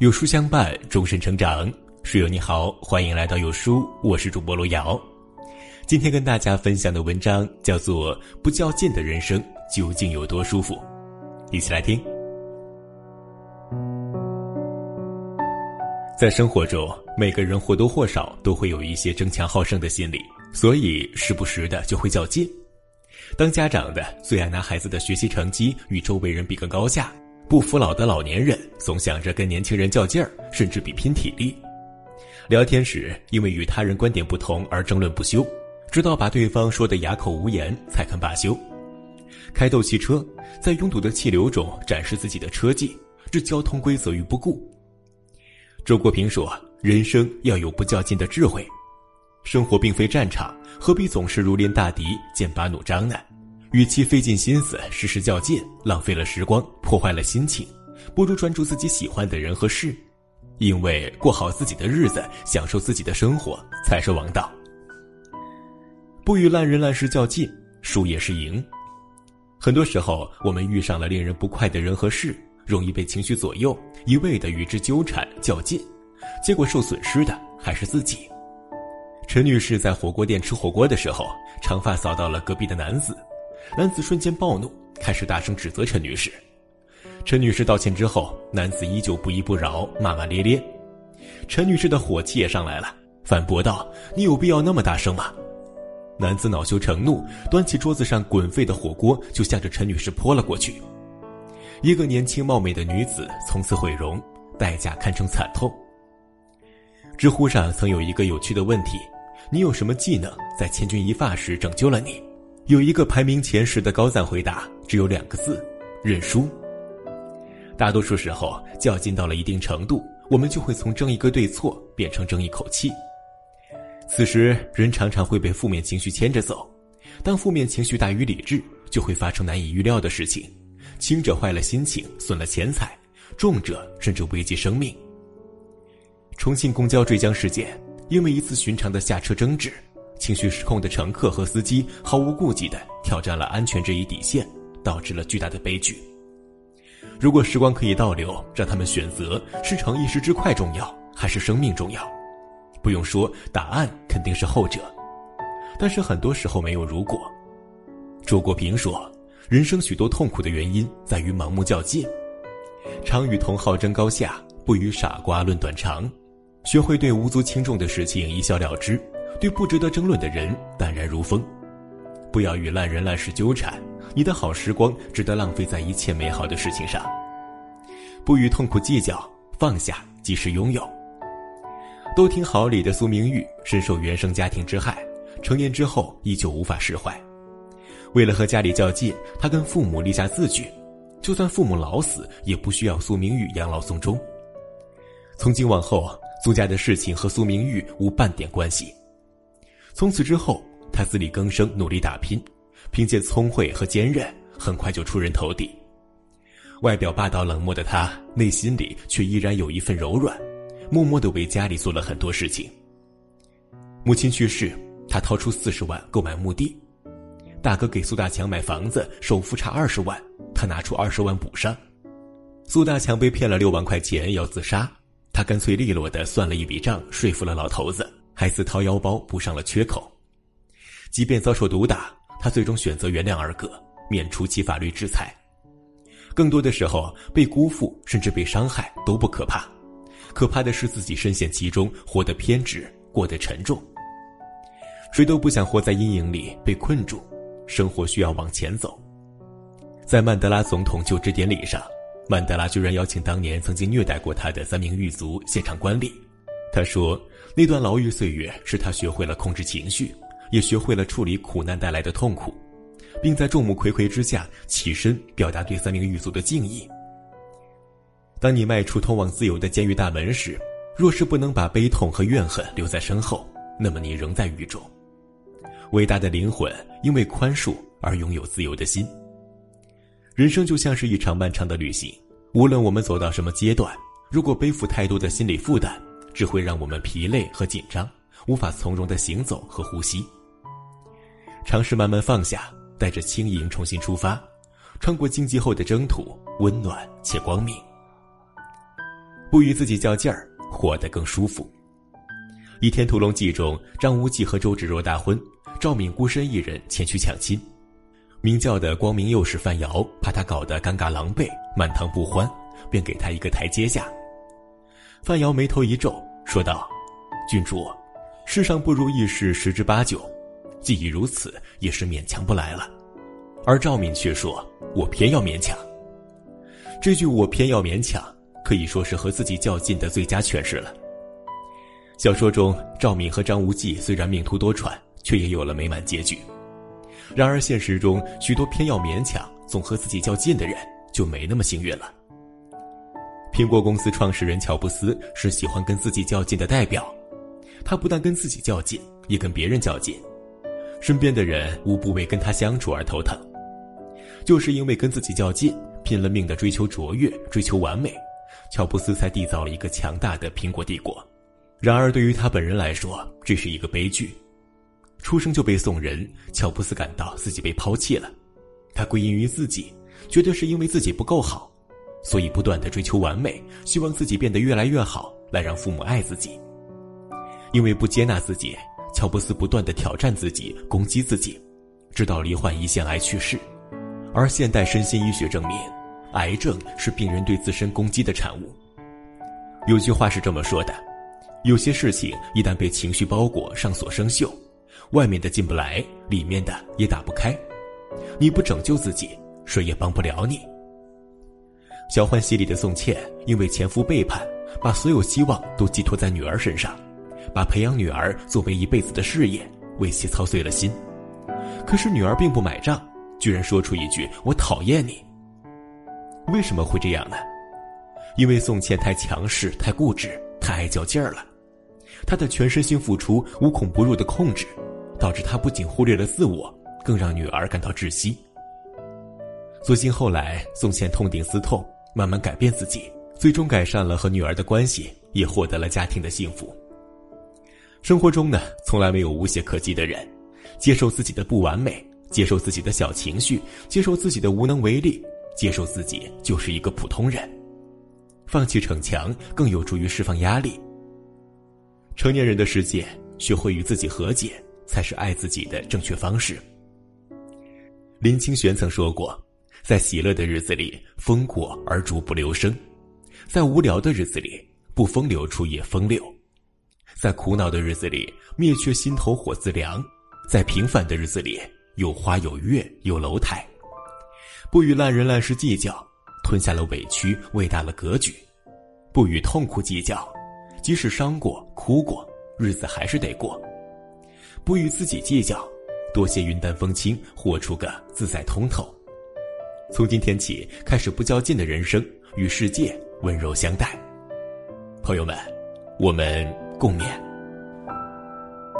有书相伴，终身成长。书友你好，欢迎来到有书，我是主播罗瑶。今天跟大家分享的文章叫做《不较劲的人生究竟有多舒服》，一起来听。在生活中，每个人或多或少都会有一些争强好胜的心理，所以时不时的就会较劲。当家长的最爱拿孩子的学习成绩与周围人比个高下。不服老的老年人总想着跟年轻人较劲儿，甚至比拼体力。聊天时因为与他人观点不同而争论不休，直到把对方说得哑口无言才肯罢休。开斗汽车，在拥堵的气流中展示自己的车技，置交通规则于不顾。周国平说：“人生要有不较劲的智慧，生活并非战场，何必总是如临大敌，剑拔弩张呢？”与其费尽心思事事较劲，浪费了时光，破坏了心情，不如专注自己喜欢的人和事，因为过好自己的日子，享受自己的生活才是王道。不与烂人烂事较劲，输也是赢。很多时候，我们遇上了令人不快的人和事，容易被情绪左右，一味的与之纠缠较劲，结果受损失的还是自己。陈女士在火锅店吃火锅的时候，长发扫到了隔壁的男子。男子瞬间暴怒，开始大声指责陈女士。陈女士道歉之后，男子依旧不依不饶，骂骂咧咧。陈女士的火气也上来了，反驳道：“你有必要那么大声吗？”男子恼羞成怒，端起桌子上滚沸的火锅就向着陈女士泼了过去。一个年轻貌美的女子从此毁容，代价堪称惨痛。知乎上曾有一个有趣的问题：“你有什么技能在千钧一发时拯救了你？”有一个排名前十的高赞回答，只有两个字：认输。大多数时候，较劲到了一定程度，我们就会从争一个对错变成争一口气。此时，人常常会被负面情绪牵着走。当负面情绪大于理智，就会发生难以预料的事情，轻者坏了心情，损了钱财；重者甚至危及生命。重庆公交坠江事件，因为一次寻常的下车争执。情绪失控的乘客和司机毫无顾忌地挑战了安全这一底线，导致了巨大的悲剧。如果时光可以倒流，让他们选择是逞一时之快重要，还是生命重要？不用说，答案肯定是后者。但是很多时候没有如果。周国平说：“人生许多痛苦的原因在于盲目较劲，常与同好争高下，不与傻瓜论短长。学会对无足轻重的事情一笑了之。”对不值得争论的人淡然如风，不要与烂人烂事纠缠，你的好时光值得浪费在一切美好的事情上。不与痛苦计较，放下即是拥有。都听好里的苏明玉深受原生家庭之害，成年之后依旧无法释怀。为了和家里较劲，他跟父母立下字据，就算父母老死，也不需要苏明玉养老送终。从今往后，苏家的事情和苏明玉无半点关系。从此之后，他自力更生，努力打拼，凭借聪慧和坚韧，很快就出人头地。外表霸道冷漠的他，内心里却依然有一份柔软，默默的为家里做了很多事情。母亲去世，他掏出四十万购买墓地；大哥给苏大强买房子，首付差二十万，他拿出二十万补上。苏大强被骗了六万块钱要自杀，他干脆利落的算了一笔账，说服了老头子。还自掏腰包补上了缺口，即便遭受毒打，他最终选择原谅二哥，免除其法律制裁。更多的时候，被辜负甚至被伤害都不可怕，可怕的是自己深陷其中，活得偏执，过得沉重。谁都不想活在阴影里被困住，生活需要往前走。在曼德拉总统就职典礼上，曼德拉居然邀请当年曾经虐待过他的三名狱卒现场观礼。他说：“那段牢狱岁月使他学会了控制情绪，也学会了处理苦难带来的痛苦，并在众目睽睽之下起身表达对三名狱卒的敬意。当你迈出通往自由的监狱大门时，若是不能把悲痛和怨恨留在身后，那么你仍在狱中。伟大的灵魂因为宽恕而拥有自由的心。人生就像是一场漫长的旅行，无论我们走到什么阶段，如果背负太多的心理负担。”只会让我们疲累和紧张，无法从容的行走和呼吸。尝试慢慢放下，带着轻盈重新出发，穿过荆棘后的征途，温暖且光明。不与自己较劲儿，活得更舒服。《倚天屠龙记》中，张无忌和周芷若大婚，赵敏孤身一人前去抢亲。明教的光明右使范瑶怕他搞得尴尬狼狈、满堂不欢，便给他一个台阶下。范瑶眉头一皱，说道：“郡主，世上不如意事十之八九，既已如此，也是勉强不来了。”而赵敏却说：“我偏要勉强。”这句“我偏要勉强”可以说是和自己较劲的最佳诠释了。小说中，赵敏和张无忌虽然命途多舛，却也有了美满结局。然而现实中，许多偏要勉强、总和自己较劲的人就没那么幸运了。苹果公司创始人乔布斯是喜欢跟自己较劲的代表，他不但跟自己较劲，也跟别人较劲，身边的人无不为跟他相处而头疼。就是因为跟自己较劲，拼了命的追求卓越、追求完美，乔布斯才缔造了一个强大的苹果帝国。然而对于他本人来说，这是一个悲剧。出生就被送人，乔布斯感到自己被抛弃了，他归因于自己，觉得是因为自己不够好，所以不断的追求完美，希望自己变得越来越好，来让父母爱自己。因为不接纳自己，乔布斯不断的挑战自己，攻击自己，直到罹患胰腺癌去世。而现代身心医学证明，癌症是病人对自身攻击的产物。有句话是这么说的：有些事情一旦被情绪包裹，上锁生锈。外面的进不来，里面的也打不开。你不拯救自己，谁也帮不了你。《小欢喜》里的宋茜因为前夫背叛，把所有希望都寄托在女儿身上，把培养女儿作为一辈子的事业，为其操碎了心。可是女儿并不买账，居然说出一句“我讨厌你”。为什么会这样呢？因为宋茜太强势、太固执、太爱较劲儿了，她的全身心付出、无孔不入的控制。导致她不仅忽略了自我，更让女儿感到窒息。所幸后来宋茜痛定思痛，慢慢改变自己，最终改善了和女儿的关系，也获得了家庭的幸福。生活中呢，从来没有无懈可击的人，接受自己的不完美，接受自己的小情绪，接受自己的无能为力，接受自己就是一个普通人。放弃逞强，更有助于释放压力。成年人的世界，学会与自己和解。才是爱自己的正确方式。林清玄曾说过，在喜乐的日子里，风过而竹不留声；在无聊的日子里，不风流处也风流；在苦恼的日子里，灭却心头火自凉；在平凡的日子里，有花有月有楼台。不与烂人烂事计较，吞下了委屈，喂大了格局；不与痛苦计较，即使伤过、哭过，日子还是得过。不与自己计较，多些云淡风轻，活出个自在通透。从今天起，开始不较劲的人生，与世界温柔相待。朋友们，我们共勉。